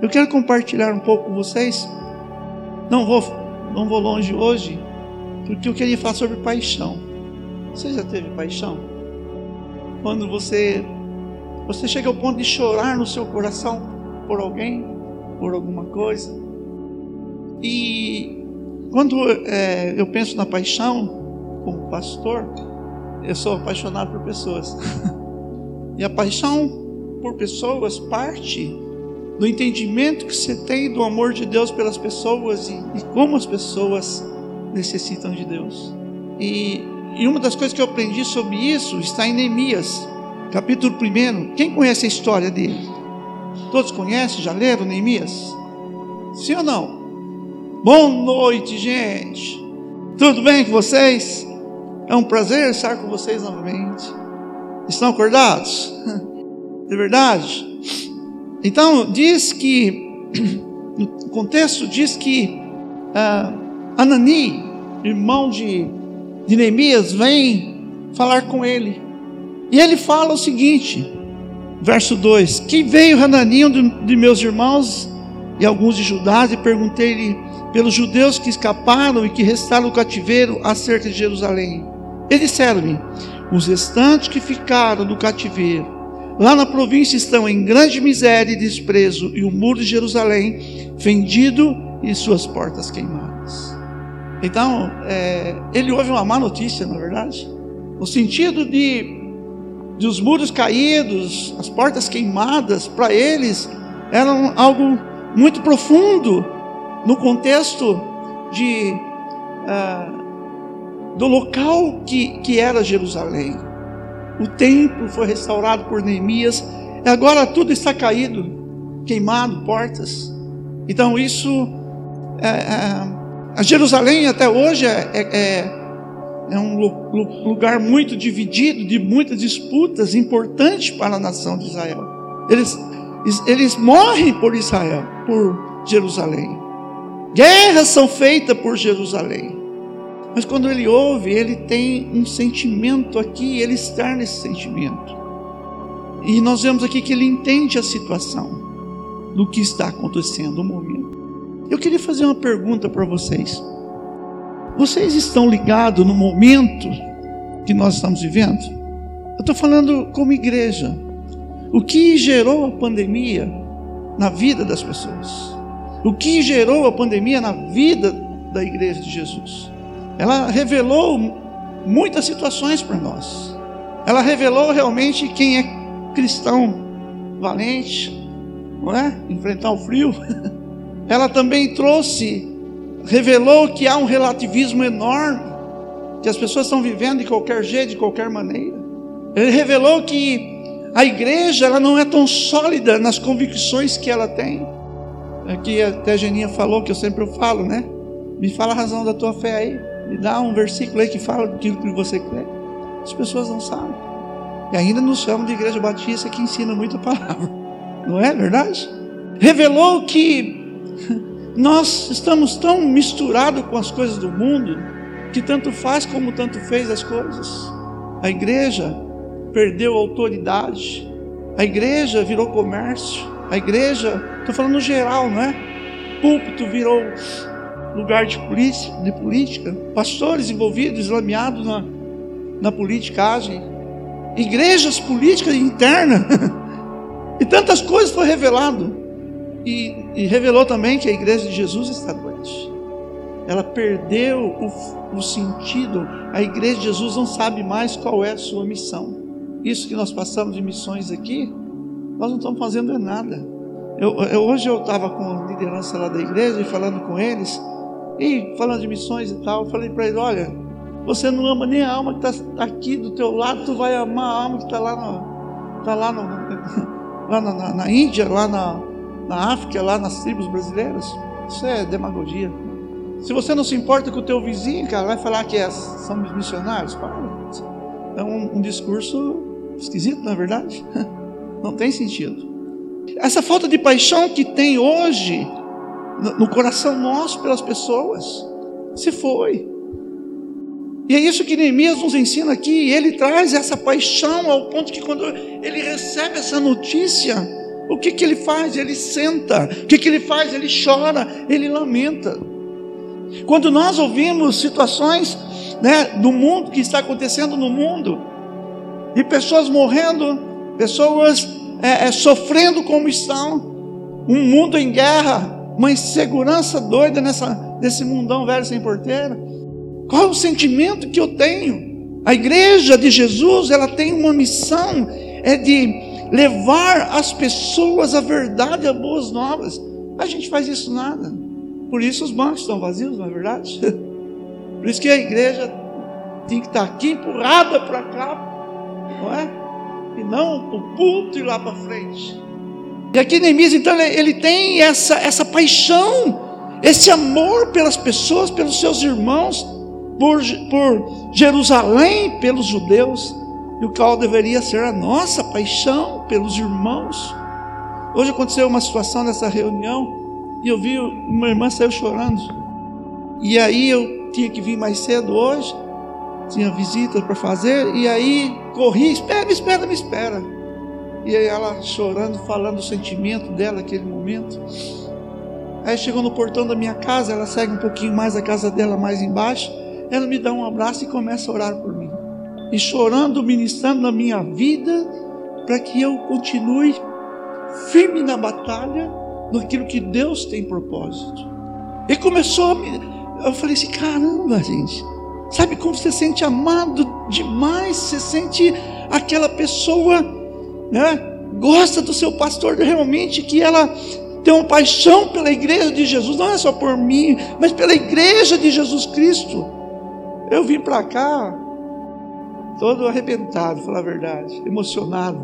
Eu quero compartilhar um pouco com vocês. Não vou, não vou longe hoje, porque eu queria falar sobre paixão. Você já teve paixão? Quando você você chega ao ponto de chorar no seu coração por alguém, por alguma coisa. E quando é, eu penso na paixão, como pastor, eu sou apaixonado por pessoas. e a paixão por pessoas parte do entendimento que você tem do amor de Deus pelas pessoas e, e como as pessoas necessitam de Deus. E, e uma das coisas que eu aprendi sobre isso está em Neemias, capítulo 1. Quem conhece a história dele? Todos conhecem? Já leram Neemias? Sim ou não? Boa noite, gente. Tudo bem com vocês? É um prazer estar com vocês novamente. Estão acordados? É verdade? Então, diz que, no contexto, diz que ah, Anani, irmão de, de Neemias, vem falar com ele. E ele fala o seguinte, verso 2: Que veio Hanani, um de, de meus irmãos e alguns de Judá, e perguntei-lhe pelos judeus que escaparam e que restaram no cativeiro acerca de Jerusalém. Eles disseram-me: Os restantes que ficaram no cativeiro Lá na província estão em grande miséria e desprezo, e o muro de Jerusalém fendido e suas portas queimadas. Então, é, ele ouve uma má notícia, na é verdade, no sentido de, de os muros caídos, as portas queimadas, para eles eram algo muito profundo no contexto de, uh, do local que, que era Jerusalém o templo foi restaurado por Neemias, agora tudo está caído, queimado, portas. Então isso, é, é, a Jerusalém até hoje é, é, é, é um lugar muito dividido, de muitas disputas, importante para a nação de Israel. Eles, eles morrem por Israel, por Jerusalém. Guerras são feitas por Jerusalém. Mas quando ele ouve, ele tem um sentimento aqui, ele está nesse sentimento. E nós vemos aqui que ele entende a situação do que está acontecendo no momento. Eu queria fazer uma pergunta para vocês. Vocês estão ligados no momento que nós estamos vivendo? Eu estou falando como igreja. O que gerou a pandemia na vida das pessoas? O que gerou a pandemia na vida da igreja de Jesus? Ela revelou muitas situações para nós. Ela revelou realmente quem é cristão valente, não é? Enfrentar o frio. Ela também trouxe, revelou que há um relativismo enorme, que as pessoas estão vivendo de qualquer jeito, de qualquer maneira. Ele revelou que a igreja ela não é tão sólida nas convicções que ela tem. Aqui até a Geninha falou, que eu sempre falo, né? Me fala a razão da tua fé aí. Me dá um versículo aí que fala daquilo que você crê. As pessoas não sabem. E ainda nos chamam de igreja batista que ensina muita palavra. Não é verdade? Revelou que nós estamos tão misturados com as coisas do mundo que tanto faz como tanto fez as coisas. A igreja perdeu autoridade. A igreja virou comércio. A igreja, estou falando geral, não é? Púlpito virou lugar de, polícia, de política, pastores envolvidos, islamiados na, na politicagem, igrejas políticas internas, e tantas coisas foi revelado. E, e, revelou também que a igreja de Jesus está doente. Ela perdeu o, o sentido. A igreja de Jesus não sabe mais qual é a sua missão. Isso que nós passamos de missões aqui, nós não estamos fazendo é nada. Eu, eu, hoje eu estava com a liderança lá da igreja e falando com eles. E falando de missões e tal, eu falei para ele: olha, você não ama nem a alma que está aqui do teu lado, tu vai amar a alma que está lá, no, tá lá, no, lá na, na, na, Índia, lá na, na África, lá nas tribos brasileiras. Isso é demagogia. Se você não se importa com o teu vizinho, cara, vai falar que é, somos missionários? Para. É um, um discurso esquisito, na é verdade. Não tem sentido. Essa falta de paixão que tem hoje no coração nosso pelas pessoas. Se foi. E é isso que Neemias nos ensina aqui. Ele traz essa paixão ao ponto que quando ele recebe essa notícia, O que, que ele faz? Ele senta. O que, que ele faz? Ele chora, ele lamenta. Quando nós ouvimos situações né, do mundo que está acontecendo no mundo, e pessoas morrendo, pessoas é, é, sofrendo como estão, um mundo em guerra, uma insegurança doida nessa, nesse mundão velho sem porteira. Qual é o sentimento que eu tenho? A igreja de Jesus, ela tem uma missão, é de levar as pessoas a verdade, a boas novas. A gente faz isso nada. Por isso os bancos estão vazios, não é verdade? Por isso que a igreja tem que estar aqui empurrada para cá, não é? E não o pulto ir lá para frente. E aqui Neemias, então, ele tem essa, essa paixão, esse amor pelas pessoas, pelos seus irmãos, por, por Jerusalém, pelos judeus e o qual deveria ser a nossa paixão pelos irmãos. Hoje aconteceu uma situação nessa reunião e eu vi uma irmã saiu chorando. E aí eu tinha que vir mais cedo hoje, tinha visitas para fazer, e aí corri, espera, me espera, me espera. E aí ela chorando, falando o sentimento dela naquele momento. Aí chegou no portão da minha casa, ela segue um pouquinho mais a casa dela mais embaixo, ela me dá um abraço e começa a orar por mim e chorando, ministrando na minha vida, para que eu continue firme na batalha, naquilo que Deus tem propósito. E começou a me. Eu falei assim: caramba, gente, sabe como você se sente amado demais? Você sente aquela pessoa, né? Gosta do seu pastor realmente, que ela tem uma paixão pela igreja de Jesus, não é só por mim, mas pela igreja de Jesus Cristo. Eu vim para cá todo arrebentado, falar a verdade, emocionado.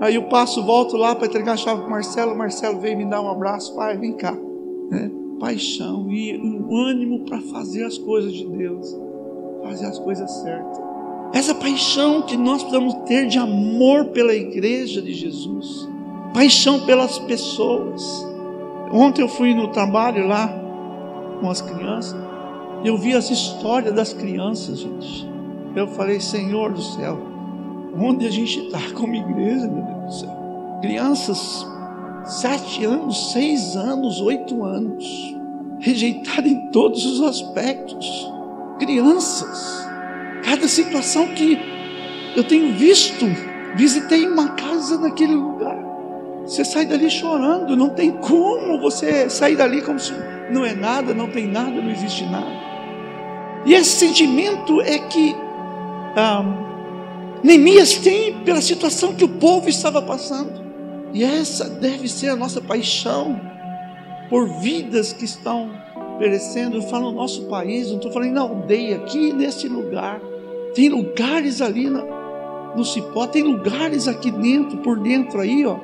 Aí eu passo, volto lá para entregar a chave para Marcelo. Marcelo veio me dar um abraço, pai, vem cá. Né? Paixão e um ânimo para fazer as coisas de Deus, fazer as coisas certas. Essa paixão que nós precisamos ter de amor pela igreja de Jesus, paixão pelas pessoas. Ontem eu fui no trabalho lá com as crianças, eu vi as histórias das crianças, gente. Eu falei, Senhor do céu, onde a gente está como igreja, meu Deus do céu? Crianças, sete anos, seis anos, oito anos, rejeitadas em todos os aspectos. Crianças, cada situação que eu tenho visto, visitei uma casa naquele lugar. Você sai dali chorando, não tem como você sair dali como se não é nada, não tem nada, não existe nada. E esse sentimento é que ah, Neemias tem pela situação que o povo estava passando. E essa deve ser a nossa paixão por vidas que estão perecendo. Eu falo no nosso país, não estou falando na aldeia, aqui nesse lugar. Tem lugares ali no, no cipó, tem lugares aqui dentro, por dentro aí, ó.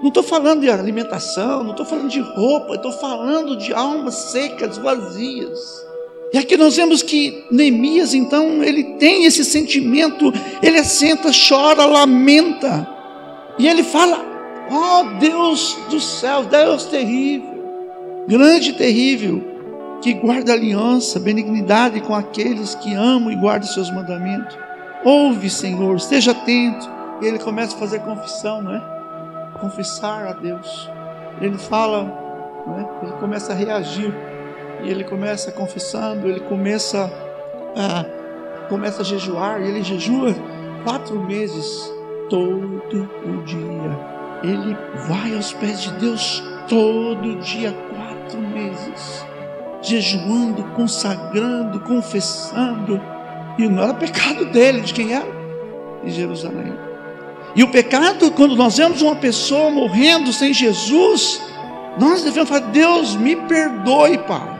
Não estou falando de alimentação, não estou falando de roupa, estou falando de almas secas, vazias. E aqui nós vemos que Neemias, então, ele tem esse sentimento, ele senta, chora, lamenta, e ele fala: Ó oh, Deus do céu, Deus terrível, grande e terrível, que guarda aliança, benignidade com aqueles que amam e guardam seus mandamentos. Ouve, Senhor, esteja atento. E ele começa a fazer confissão, não é? Confessar a Deus. Ele fala, não é? ele começa a reagir e ele começa confessando, ele começa a, começa a jejuar, e ele jejua quatro meses, todo o dia. Ele vai aos pés de Deus todo dia, quatro meses, jejuando, consagrando, confessando. E não era pecado dele, de quem era? De Jerusalém. E o pecado, quando nós vemos uma pessoa morrendo sem Jesus, nós devemos falar: Deus me perdoe, Pai.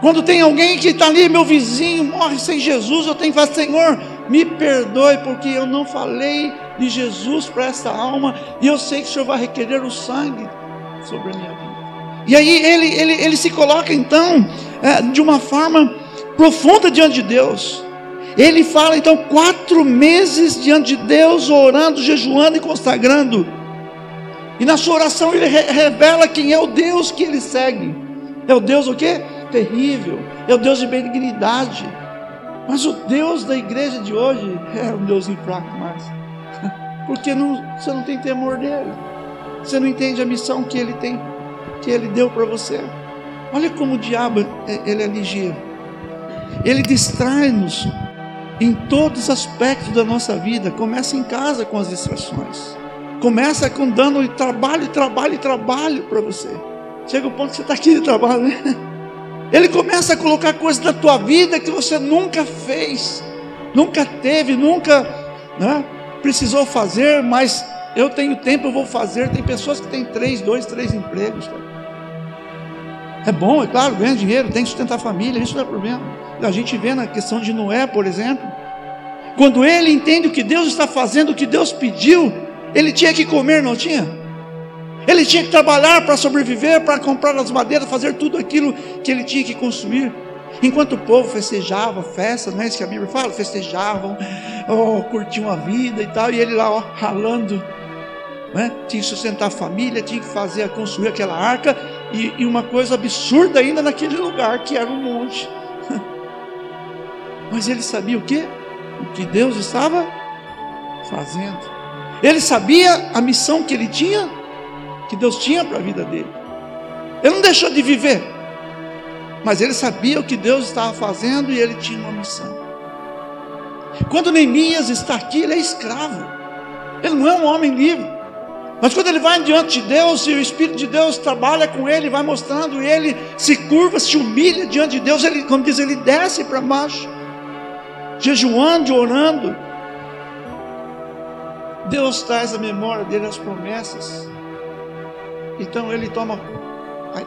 Quando tem alguém que está ali, meu vizinho, morre sem Jesus, eu tenho que falar, Senhor, me perdoe, porque eu não falei de Jesus para essa alma, e eu sei que o Senhor vai requerer o sangue sobre a minha vida. E aí ele, ele, ele se coloca então é, de uma forma profunda diante de Deus. Ele fala então quatro meses diante de Deus, orando, jejuando e consagrando. E na sua oração ele re revela quem é o Deus que ele segue. É o Deus o quê? terrível, é o Deus de benignidade. Mas o Deus da igreja de hoje é um Deus fraco mais. Porque não, você não tem temor dele. Você não entende a missão que ele tem, que ele deu para você. Olha como o diabo é, ele é ligeiro. Ele distrai-nos em todos os aspectos da nossa vida. Começa em casa com as distrações. Começa com dando trabalho, trabalho, trabalho para você. Chega o ponto que você está aqui de trabalho, né? Ele começa a colocar coisas na tua vida que você nunca fez, nunca teve, nunca né, precisou fazer, mas eu tenho tempo, eu vou fazer. Tem pessoas que têm três, dois, três empregos. É bom, é claro, ganha dinheiro, tem que sustentar a família, isso não é problema. A gente vê na questão de Noé, por exemplo, quando ele entende o que Deus está fazendo, o que Deus pediu, ele tinha que comer, não tinha? Ele tinha que trabalhar para sobreviver, para comprar as madeiras, fazer tudo aquilo que ele tinha que construir. Enquanto o povo festejava, festa, não é isso que a Bíblia fala? Festejavam, oh, curtiam a vida e tal, e ele lá ó, ralando, né? tinha que sustentar a família, tinha que fazer, construir aquela arca, e, e uma coisa absurda ainda naquele lugar, que era um monte. Mas ele sabia o que? O que Deus estava fazendo. Ele sabia a missão que ele tinha que Deus tinha para a vida dele. Ele não deixou de viver, mas ele sabia o que Deus estava fazendo e ele tinha uma missão. Quando Neemias está aqui, ele é escravo, ele não é um homem livre. Mas quando ele vai diante de Deus e o Espírito de Deus trabalha com ele, vai mostrando, e ele se curva, se humilha diante de Deus, ele, como diz, ele desce para baixo, jejuando, orando. Deus traz a memória dele as promessas. Então ele toma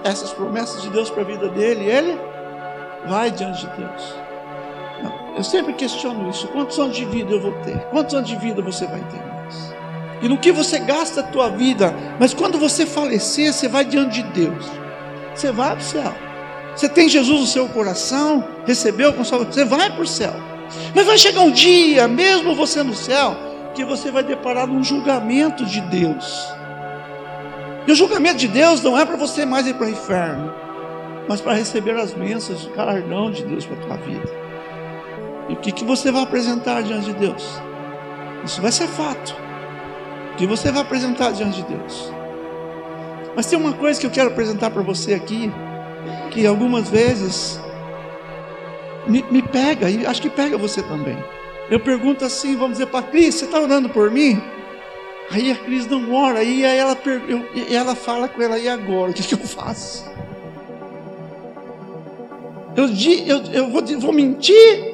essas promessas de Deus para a vida dele, e ele vai diante de Deus. Eu sempre questiono isso: quantos anos de vida eu vou ter? Quantos anos de vida você vai ter? E no que você gasta a tua vida, mas quando você falecer, você vai diante de Deus, você vai para o céu. Você tem Jesus no seu coração, recebeu com salvação, você vai para o céu. Mas vai chegar um dia, mesmo você no céu, que você vai deparar num julgamento de Deus. E o julgamento de Deus não é para você mais ir para o inferno, mas para receber as bênçãos, o galardão de Deus para a tua vida. E o que, que você vai apresentar diante de Deus? Isso vai ser fato. Que você vai apresentar diante de Deus? Mas tem uma coisa que eu quero apresentar para você aqui, que algumas vezes me, me, pega, e acho que pega você também. Eu pergunto assim, vamos dizer para Cris, você está orando por mim? Aí a Cris não ora, aí ela, eu, ela fala com ela, e agora? O que, que eu faço? Eu, eu, eu vou, vou mentir?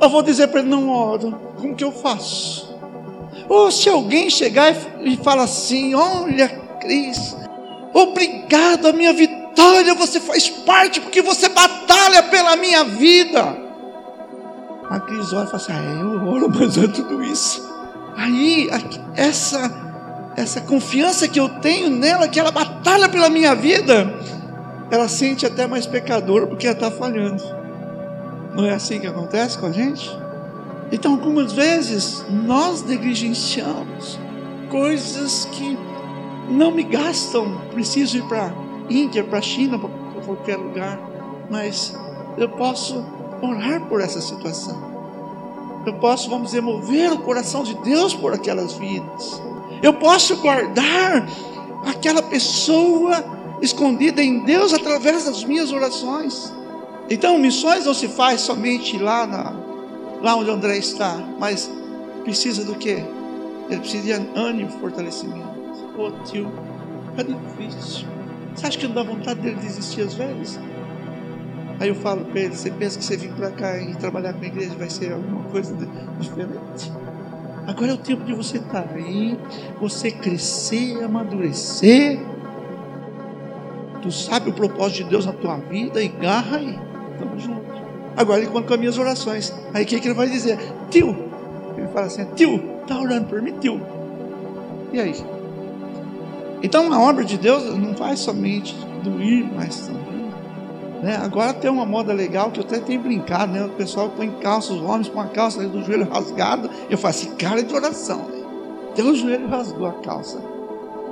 Ou vou dizer para ele, não oro? Como que eu faço? Ou se alguém chegar e, e fala assim, olha Cris, obrigado a minha vitória, você faz parte, porque você batalha pela minha vida. A Cris olha e fala assim, ah, eu oro, mas é tudo isso. Aí, essa essa confiança que eu tenho nela, que ela batalha pela minha vida, ela sente até mais pecadora porque ela está falhando. Não é assim que acontece com a gente? Então, algumas vezes, nós negligenciamos coisas que não me gastam. Preciso ir para Índia, para China, para qualquer lugar, mas eu posso orar por essa situação eu posso, vamos dizer, mover o coração de Deus por aquelas vidas. Eu posso guardar aquela pessoa escondida em Deus através das minhas orações. Então, missões não se faz somente lá, na, lá onde André está, mas precisa do quê? Ele precisa de ânimo, fortalecimento. Ô oh, tio, é difícil. Você acha que não dá vontade dele desistir às vezes? Aí eu falo para ele: você pensa que você vir para cá e trabalhar com a igreja vai ser alguma coisa diferente? Agora é o tempo de você estar tá aí, você crescer, amadurecer. Tu sabe o propósito de Deus na tua vida e garra aí. Tamo junto. Agora ele conta com as minhas orações. Aí o que, que ele vai dizer? Tio, ele fala assim: Tio, tá orando por mim, tio. E aí? Então a obra de Deus não vai somente doer, mas também né? Agora tem uma moda legal que eu até tenho brincado, né? O pessoal põe calça, os homens com a calça do joelho rasgado. Eu falo assim, cara de oração. Né? Até o joelho rasgou a calça.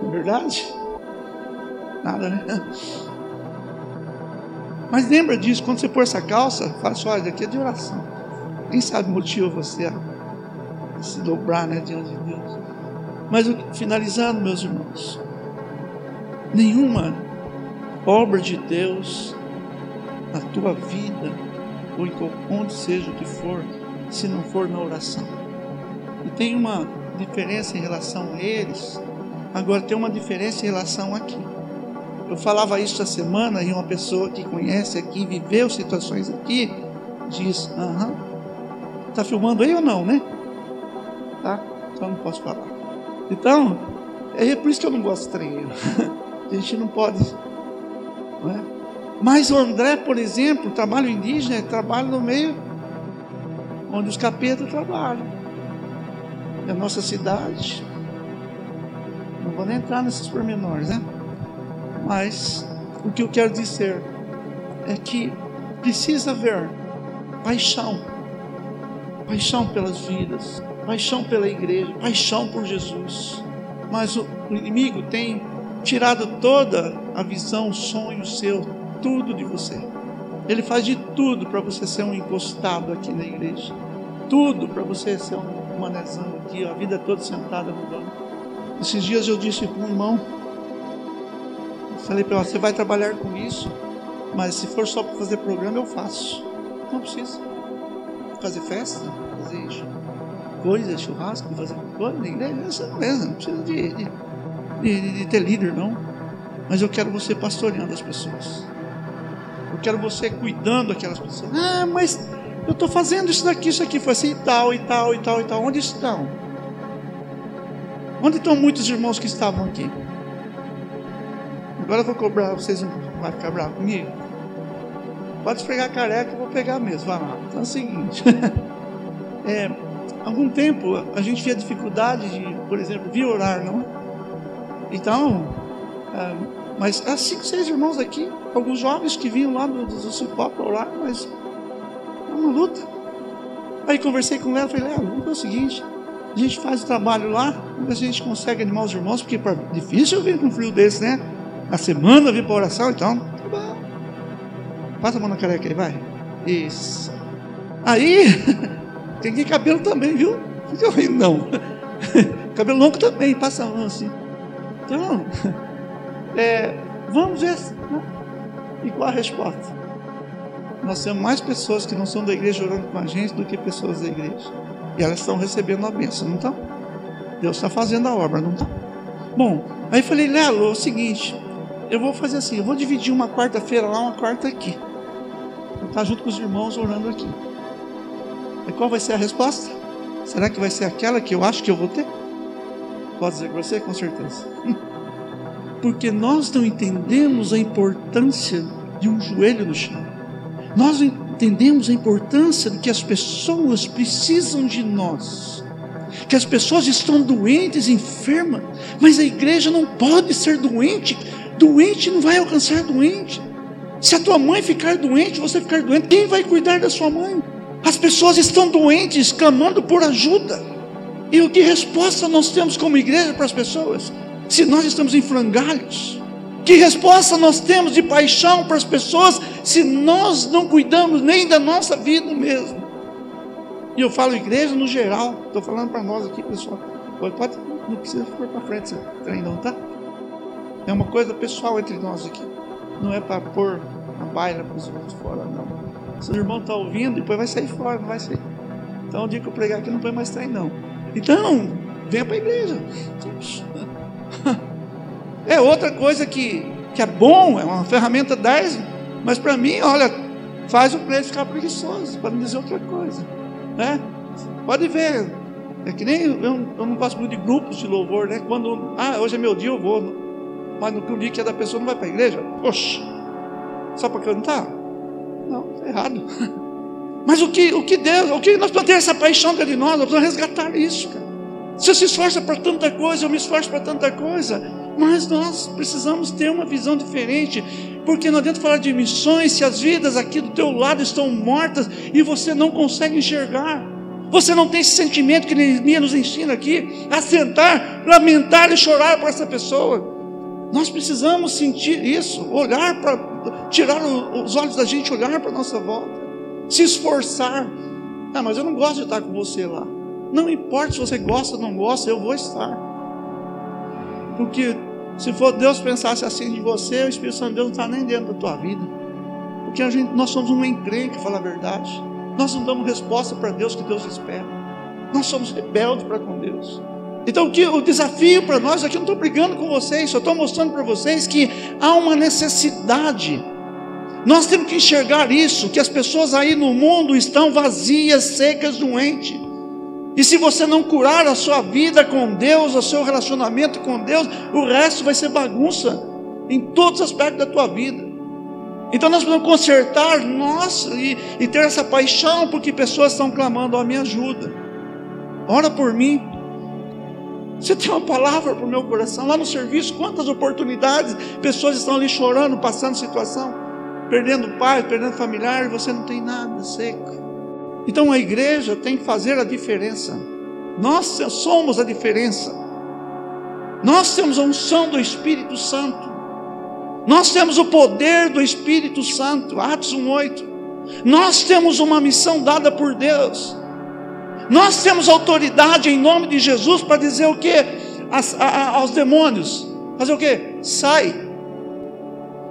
Não é verdade? Nada, né? Mas lembra disso, quando você pôr essa calça, fala assim, olha, daqui é de oração. Quem sabe motiva você a se dobrar né, diante de Deus. Mas finalizando, meus irmãos, nenhuma obra de Deus na tua vida, ou em onde seja o que for, se não for na oração. E tem uma diferença em relação a eles, agora tem uma diferença em relação aqui. Eu falava isso essa semana e uma pessoa que conhece aqui, viveu situações aqui, diz: Aham, está filmando aí ou não, né? Tá? Então não posso falar. Então, é por isso que eu não gosto de treino. A gente não pode. Não é? Mas o André, por exemplo, trabalho indígena, trabalha no meio onde os capetas trabalham. É a nossa cidade. Não vou nem entrar nesses pormenores, né? Mas o que eu quero dizer é que precisa haver paixão, paixão pelas vidas, paixão pela igreja, paixão por Jesus. Mas o inimigo tem tirado toda a visão, o sonho seu, tudo de você. Ele faz de tudo para você ser um encostado aqui na igreja. Tudo para você ser um manezão aqui, a vida toda sentada no banco. Esses dias eu disse para um irmão, falei para ele, você vai trabalhar com isso, mas se for só para fazer programa, eu faço. Não precisa. Fazer festa, fazer coisa, churrasco, fazer coisa na igreja, não mesmo, não precisa de, de, de, de ter líder, não. Mas eu quero você pastoreando as pessoas. Eu quero você cuidando daquelas pessoas. Ah, mas eu estou fazendo isso daqui, isso aqui. Foi assim, e tal, e tal, e tal, e tal. Onde estão? Onde estão muitos irmãos que estavam aqui? Agora eu vou cobrar, vocês vão ficar bravos comigo? Pode esfregar careca, eu vou pegar mesmo. Vai lá. Então é o seguinte. é, algum tempo a gente via dificuldade de, por exemplo, vir orar, não? Então, é, mas há cinco, seis irmãos aqui, alguns jovens que vinham lá do, do Cipó para orar, mas é uma luta. Aí conversei com ela, falei, Léo, vamos fazer o seguinte, a gente faz o trabalho lá, a gente consegue animar os irmãos, porque é difícil vir com um frio desse, né? A semana vir para oração, então. Passa a mão na careca aí, vai. Isso. Aí, tem que cabelo também, viu? Fica rindo, não. cabelo longo também, passa a mão assim. Então, é, vamos ver. Né? E qual a resposta? Nós temos mais pessoas que não são da igreja orando com a gente do que pessoas da igreja. E elas estão recebendo a bênção, não estão? Deus está fazendo a obra, não está? Bom, aí falei, Lelo, é o seguinte, eu vou fazer assim, eu vou dividir uma quarta-feira lá, uma quarta aqui. Vou estar junto com os irmãos orando aqui. E qual vai ser a resposta? Será que vai ser aquela que eu acho que eu vou ter? Pode dizer para você, com certeza. Porque nós não entendemos a importância de um joelho no chão. Nós entendemos a importância de que as pessoas precisam de nós. Que as pessoas estão doentes, enfermas, mas a igreja não pode ser doente. Doente não vai alcançar doente. Se a tua mãe ficar doente, você ficar doente, quem vai cuidar da sua mãe? As pessoas estão doentes, clamando por ajuda. E o que resposta nós temos como igreja para as pessoas? Se nós estamos em frangalhos. Que resposta nós temos de paixão para as pessoas se nós não cuidamos nem da nossa vida mesmo? E eu falo igreja no geral, estou falando para nós aqui, pessoal. Pode, não precisa for para frente esse trem não, tá? É uma coisa pessoal entre nós aqui. Não é para pôr a baila para os outros fora, não. Se o irmão está ouvindo, depois vai sair fora, não vai sair. Então o dia que eu pregar aqui não põe mais trem, não. Então, venha para a igreja. É outra coisa que, que é bom, é uma ferramenta 10, mas para mim, olha, faz o preço ficar preguiçoso, para não dizer outra coisa. Né? Pode ver, é que nem eu, eu não gosto muito de grupos de louvor, né? Quando, ah, hoje é meu dia, eu vou. Mas no que é da pessoa não vai para a igreja, poxa, só para cantar? Não, está errado. Mas o que, o que Deus, o que nós podemos ter essa paixão é de nós, nós precisamos resgatar isso, cara. Você se esforça para tanta coisa, eu me esforço para tanta coisa. Mas nós precisamos ter uma visão diferente, porque não adianta falar de missões se as vidas aqui do teu lado estão mortas e você não consegue enxergar. Você não tem esse sentimento que Neemias nos ensina aqui, a sentar, lamentar e chorar por essa pessoa. Nós precisamos sentir isso, olhar para, tirar os olhos da gente, olhar para nossa volta, se esforçar. Ah, mas eu não gosto de estar com você lá. Não importa se você gosta ou não gosta, eu vou estar. Porque Se for Deus pensasse assim de você, o Espírito Santo de Deus não está nem dentro da tua vida. Porque a gente, nós somos uma encrenca, fala a verdade. Nós não damos resposta para Deus que Deus espera. Nós somos rebeldes para com Deus. Então o desafio para nós aqui, eu não estou brigando com vocês, só estou mostrando para vocês que há uma necessidade. Nós temos que enxergar isso, que as pessoas aí no mundo estão vazias, secas, doentes. E se você não curar a sua vida com Deus, o seu relacionamento com Deus, o resto vai ser bagunça em todos os aspectos da tua vida. Então nós precisamos consertar nós e, e ter essa paixão porque pessoas estão clamando, ó, oh, me ajuda. Ora por mim. Você tem uma palavra para o meu coração. Lá no serviço, quantas oportunidades, pessoas estão ali chorando, passando situação, perdendo pai, perdendo familiar, e você não tem nada seco. Então a igreja tem que fazer a diferença. Nós somos a diferença. Nós temos a unção do Espírito Santo. Nós temos o poder do Espírito Santo. Atos 1:8. Nós temos uma missão dada por Deus. Nós temos autoridade em nome de Jesus para dizer o que aos demônios? Fazer o que? Sai.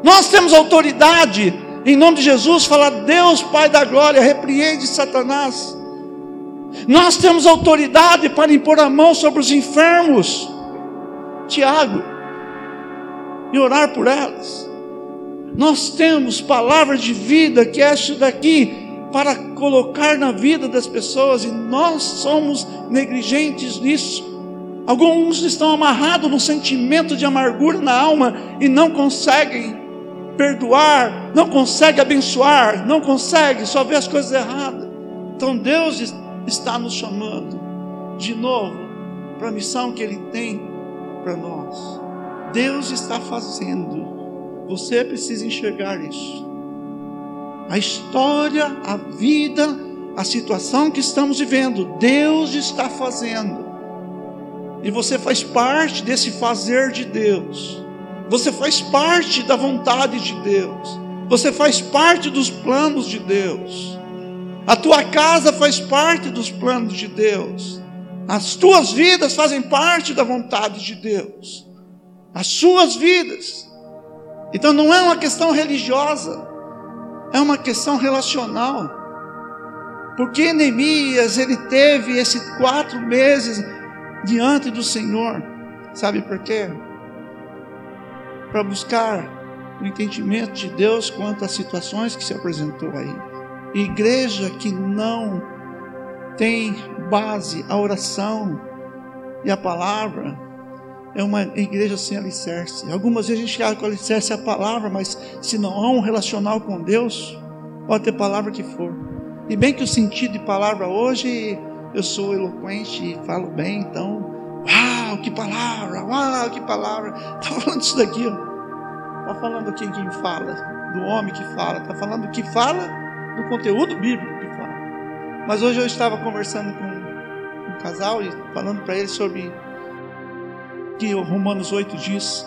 Nós temos autoridade em nome de Jesus, falar: Deus, Pai da glória, repreende Satanás. Nós temos autoridade para impor a mão sobre os enfermos, Tiago, e orar por elas. Nós temos palavras de vida, que é isso daqui, para colocar na vida das pessoas, e nós somos negligentes nisso. Alguns estão amarrados no sentimento de amargura na alma e não conseguem perdoar, não consegue abençoar, não consegue, só vê as coisas erradas. Então Deus está nos chamando de novo para a missão que Ele tem para nós. Deus está fazendo, você precisa enxergar isso. A história, a vida, a situação que estamos vivendo, Deus está fazendo. E você faz parte desse fazer de Deus. Você faz parte da vontade de Deus. Você faz parte dos planos de Deus. A tua casa faz parte dos planos de Deus. As tuas vidas fazem parte da vontade de Deus. As suas vidas. Então não é uma questão religiosa é uma questão relacional. Porque Neemias, ele teve esses quatro meses diante do Senhor. Sabe por quê? Para buscar o entendimento de Deus quanto às situações que se apresentou aí. Igreja que não tem base a oração e a palavra, é uma igreja sem alicerce. Algumas vezes a gente acha que o alicerce é a palavra, mas se não há um relacional com Deus, pode ter palavra que for. E bem que o sentido de palavra hoje, eu sou eloquente e falo bem, então, uau, que palavra, uau, que palavra. Está falando isso daqui, Está falando quem, quem fala, do homem que fala, está falando que fala do conteúdo bíblico que fala. Mas hoje eu estava conversando com um casal e falando para ele sobre que Romanos 8 diz,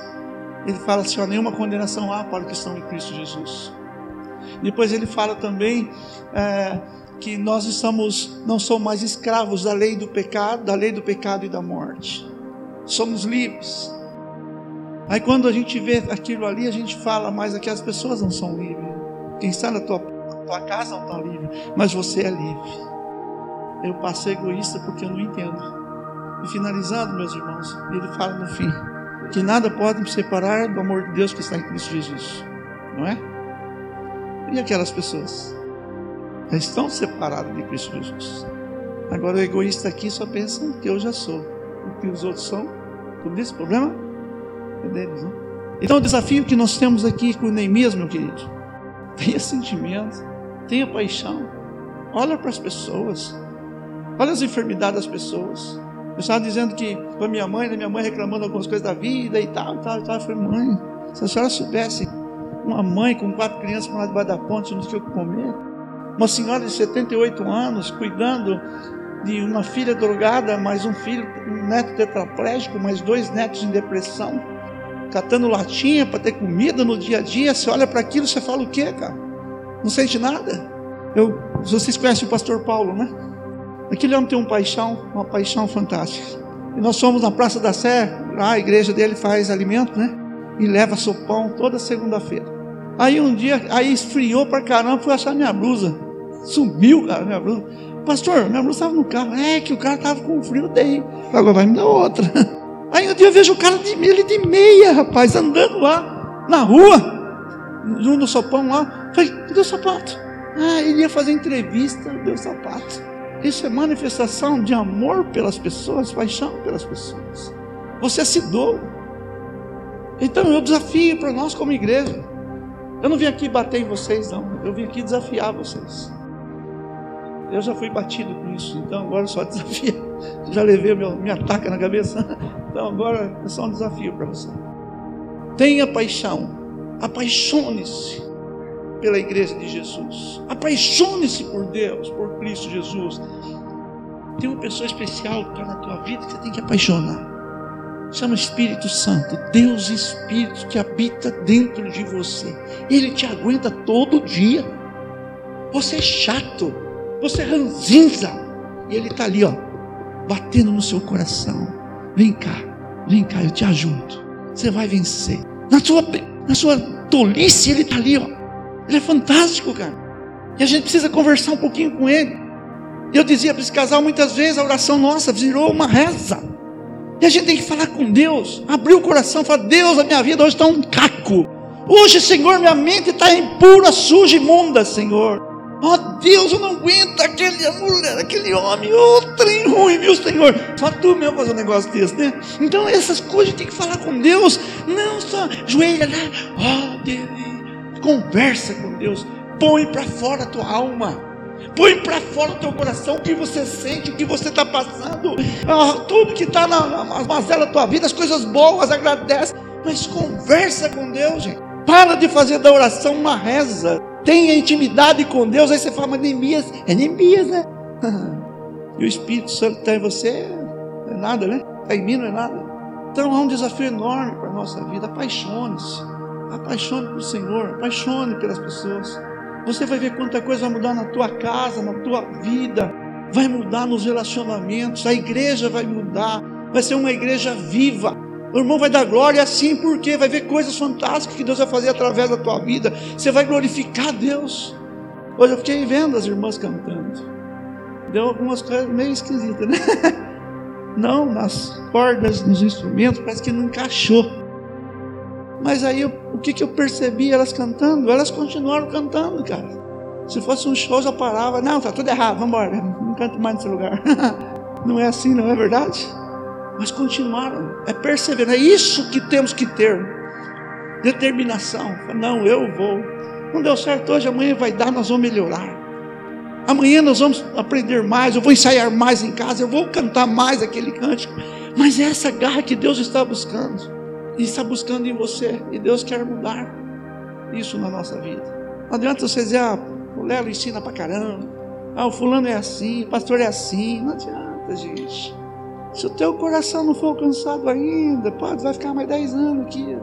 ele fala assim: ó, nenhuma condenação há para os que estão em Cristo Jesus. Depois ele fala também é, que nós estamos, não somos mais escravos da lei do pecado, da lei do pecado e da morte. Somos livres. Aí quando a gente vê aquilo ali, a gente fala, mas aquelas pessoas não são livres. Quem está na tua, na tua casa não está livre, mas você é livre. Eu passo egoísta porque eu não entendo. E finalizando, meus irmãos, ele fala no fim que nada pode me separar do amor de Deus que está em Cristo Jesus, não é? E aquelas pessoas já estão separadas de Cristo Jesus. Agora o egoísta aqui só pensa que eu já sou, o que os outros são. Como disse, o problema é deles, não? Então o desafio que nós temos aqui com Neemias, meu querido, tenha sentimento, tenha paixão, olha para as pessoas, olha as enfermidades das pessoas. Eu estava dizendo que com a minha mãe, minha mãe reclamando algumas coisas da vida e tal, e tal, e tal. Eu falei, mãe, se a senhora soubesse uma mãe com quatro crianças para lá debaixo da ponte, não tinha o que comer. Uma senhora de 78 anos cuidando de uma filha drogada, mais um filho, um neto tetraplégico, mais dois netos em depressão, catando latinha para ter comida no dia a dia. Você olha para aquilo, você fala o quê, cara? Não sente nada? Eu, vocês conhecem o pastor Paulo, né? Aquele homem tem uma paixão, uma paixão fantástica. E nós fomos na Praça da Sé, lá a igreja dele faz alimento, né? E leva sopão toda segunda-feira. Aí um dia, aí esfriou pra caramba, fui achar minha blusa. Sumiu, cara, minha blusa. Pastor, minha blusa estava no carro. É que o cara estava com frio, dei. Agora vai me dar outra. Aí um dia eu vejo o cara de, ele de meia, rapaz, andando lá na rua, junto no sopão lá. Falei, cadê o sapato? Ah, ele ia fazer entrevista, deu sapato. Isso é manifestação de amor pelas pessoas, paixão pelas pessoas. Você se doa. Então eu desafio para nós como igreja. Eu não vim aqui bater em vocês, não. Eu vim aqui desafiar vocês. Eu já fui batido com isso, então agora só desafio. Já levei meu, minha taca na cabeça, então agora é só um desafio para você. Tenha paixão, apaixone-se pela igreja de Jesus, apaixone-se por Deus, por Cristo Jesus. Tem uma pessoa especial que está na tua vida que você tem que apaixonar. Chama Espírito Santo, Deus Espírito que habita dentro de você. Ele te aguenta todo dia. Você é chato, você é ranzinza. E Ele está ali, ó, batendo no seu coração. Vem cá, vem cá, eu te ajudo. Você vai vencer. Na sua, na sua tolice, Ele está ali, ó. Ele é fantástico, cara. E a gente precisa conversar um pouquinho com Ele. Eu dizia para esse casal muitas vezes, a oração nossa virou uma reza. E a gente tem que falar com Deus, abrir o coração, falar: Deus, a minha vida hoje está um caco. Hoje, Senhor, minha mente está impura, suja, imunda, Senhor. Oh Deus, eu não aguento aquele mulher, aquele homem, ô oh, trem ruim, viu, Senhor? Só tu mesmo fazer um negócio desse, né? Então essas coisas tem que falar com Deus, não só joelha lá, ó oh, Deus, conversa com Deus, põe para fora a tua alma. Põe para fora o teu coração o que você sente, o que você está passando, ah, tudo que está na, na mazela da tua vida, as coisas boas, agradece, mas conversa com Deus, gente. Para de fazer da oração uma reza. Tenha intimidade com Deus. Aí você fala, mas Neemias, é Neemias, né? e o Espírito Santo está em você, não é nada, né? Está em mim, não é nada. Então há um desafio enorme para a nossa vida. Apaixone-se. Apaixone pelo Senhor, apaixone pelas pessoas. Você vai ver quanta coisa vai mudar na tua casa, na tua vida, vai mudar nos relacionamentos, a igreja vai mudar, vai ser uma igreja viva. O irmão vai dar glória assim, porque vai ver coisas fantásticas que Deus vai fazer através da tua vida. Você vai glorificar Deus. Hoje eu fiquei vendo as irmãs cantando. Deu algumas coisas meio esquisitas, né? Não, nas cordas, nos instrumentos, parece que não encaixou. Mas aí eu, o que, que eu percebi elas cantando? Elas continuaram cantando, cara. Se fosse um show, já parava. Não, tá tudo errado, vamos embora. Não canto mais nesse lugar. não é assim, não é verdade? Mas continuaram. É perseverar. É isso que temos que ter. Determinação. Não, eu vou. Não deu certo hoje, amanhã vai dar, nós vamos melhorar. Amanhã nós vamos aprender mais, eu vou ensaiar mais em casa, eu vou cantar mais aquele cântico. Mas é essa garra que Deus está buscando e está buscando em você, e Deus quer mudar isso na nossa vida. Não adianta você dizer, ah, o Lelo ensina pra caramba, ah, o fulano é assim, o pastor é assim, não adianta, gente. Se o teu coração não for alcançado ainda, pode, vai ficar mais 10 anos aqui,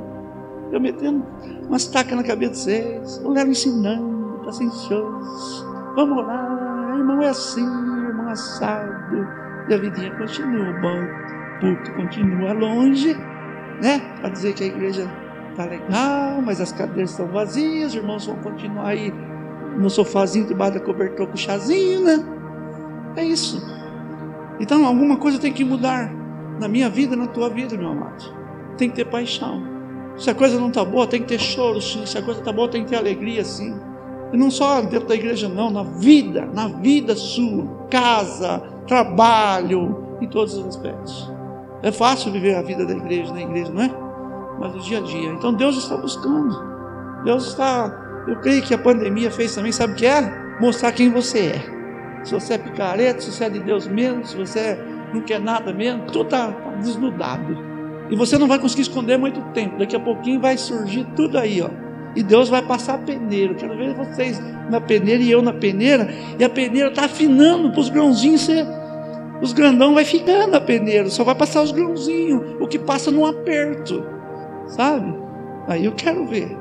eu metendo umas tacas na cabeça de vocês, o Lelo ensinando, tá sem shows, vamos lá, irmão é assim, irmão assado, e a vidinha continua, bom, puto continua longe, né? Para dizer que a igreja está legal, mas as cadeiras estão vazias, os irmãos vão continuar aí no sofazinho debaixo da cobertura com chazinho, né? É isso. Então alguma coisa tem que mudar na minha vida, na tua vida, meu amado. Tem que ter paixão. Se a coisa não está boa, tem que ter choro, sim. Se a coisa está boa, tem que ter alegria, sim. E não só dentro da igreja, não, na vida, na vida sua, casa, trabalho, em todos os aspectos. É fácil viver a vida da igreja, na igreja, não é? Mas o dia a dia. Então Deus está buscando. Deus está. Eu creio que a pandemia fez também, sabe o que é? Mostrar quem você é. Se você é picareta, se você é de Deus mesmo, se você não quer nada mesmo, tudo está tá desnudado. E você não vai conseguir esconder muito tempo. Daqui a pouquinho vai surgir tudo aí, ó. E Deus vai passar peneiro. Quero ver vocês na peneira e eu na peneira. E a peneira está afinando para os grãozinhos ser os grandão vai ficando a peneira, só vai passar os grãozinhos, o que passa num aperto, sabe? Aí eu quero ver.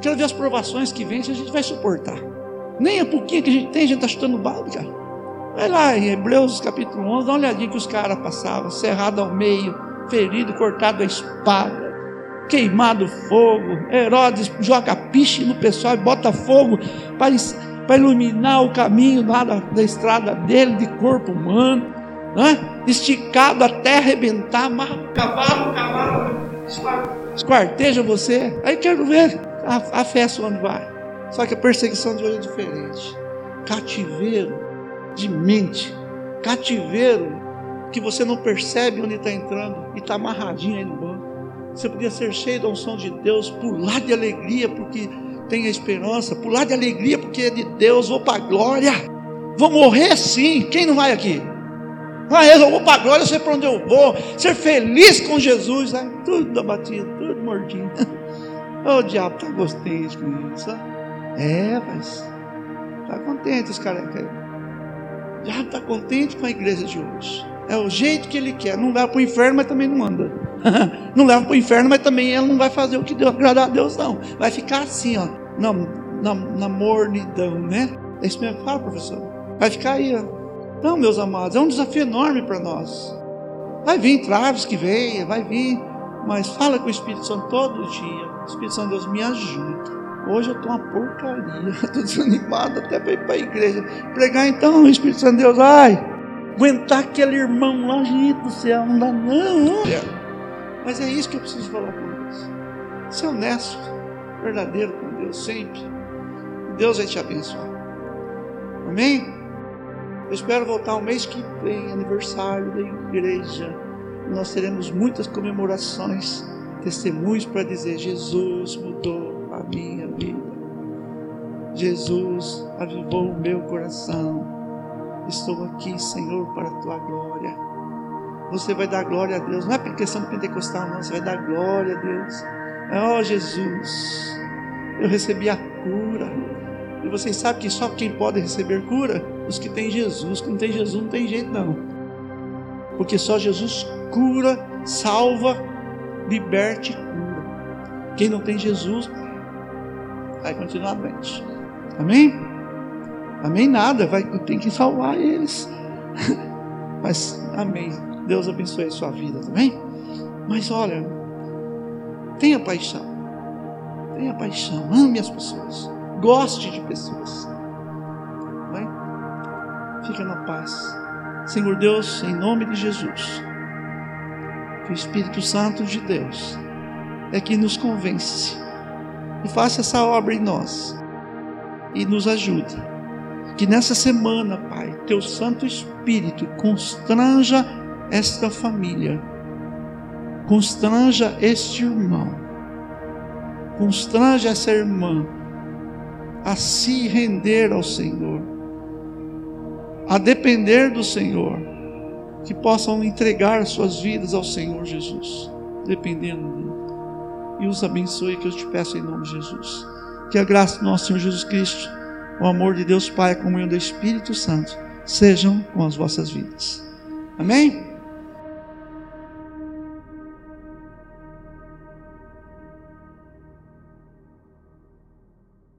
Quero ver as provações que vêm se a gente vai suportar. Nem a pouquinho que a gente tem, a gente está chutando balde, cara. Vai lá em Hebreus capítulo 11, dá uma olhadinha que os caras passavam, cerrado ao meio, ferido, cortado a espada, queimado fogo. Herodes joga piche no pessoal e bota fogo para iluminar o caminho lá da, da estrada dele, de corpo humano, né? esticado até arrebentar, cavalo, cavalo, esquarteja você. Aí quero ver a, a festa onde vai. Só que a perseguição de hoje é diferente. Cativeiro de mente, cativeiro que você não percebe onde está entrando e está amarradinho aí no banco. Você podia ser cheio da unção de Deus, pular de alegria porque tem a esperança, pular de alegria porque é de Deus, vou para a glória. Vou morrer sim, quem não vai aqui? Ah, eu vou para a glória, eu sei para onde eu vou, ser feliz com Jesus, né? tudo abatido, tudo mordinho. oh, o diabo está contente com isso. É, mas está contente os aí já está contente com a igreja de hoje. É o jeito que ele quer. Não leva para o inferno, mas também não anda. não leva para o inferno, mas também ele não vai fazer o que Deus agradar a Deus, não. Vai ficar assim, ó, na, na, na mornidão, né? É isso mesmo fala, professor. Vai ficar aí, ó. Não, meus amados, é um desafio enorme para nós. Vai vir traves que venha, vai vir, mas fala com o Espírito Santo todo dia. O Espírito Santo Deus me ajuda. Hoje eu estou uma porcaria, estou desanimado até para ir para a igreja. Pregar então, o Espírito Santo de Deus, vai. Aguentar aquele irmão lá, gente do céu, não dá não. Mas é isso que eu preciso falar com Deus. Ser honesto, verdadeiro com Deus, sempre. Deus vai te abençoar. Amém? Eu espero voltar o mês que vem, aniversário da igreja. Nós teremos muitas comemorações, testemunhos para dizer: Jesus mudou a minha vida. Jesus avivou o meu coração. Estou aqui, Senhor, para a tua glória. Você vai dar glória a Deus. Não é questão de pentecostal, não. Você vai dar glória a Deus. Oh, Jesus, eu recebi a cura. E vocês sabem que só quem pode receber cura? Os que têm Jesus. Quem não tem Jesus não tem jeito, não. Porque só Jesus cura, salva, liberte e cura. Quem não tem Jesus vai continuar doente. Amém? Amém? Nada, vai, tem que salvar eles. Mas, amém. Deus abençoe a sua vida, também. Mas olha, tenha paixão. Tenha paixão. Ame as pessoas. Goste de pessoas. Amém? Fica na paz. Senhor Deus, em nome de Jesus, que o Espírito Santo de Deus é que nos convence e faça essa obra em nós e nos ajude. Que nessa semana, Pai, teu Santo Espírito constranja esta família, constranja este irmão, constranja essa irmã a se render ao Senhor, a depender do Senhor, que possam entregar suas vidas ao Senhor Jesus, dependendo dele e os abençoe, que eu te peço em nome de Jesus. Que a graça do nosso Senhor Jesus Cristo, o amor de Deus Pai, a comunhão do Espírito Santo, sejam com as vossas vidas. Amém?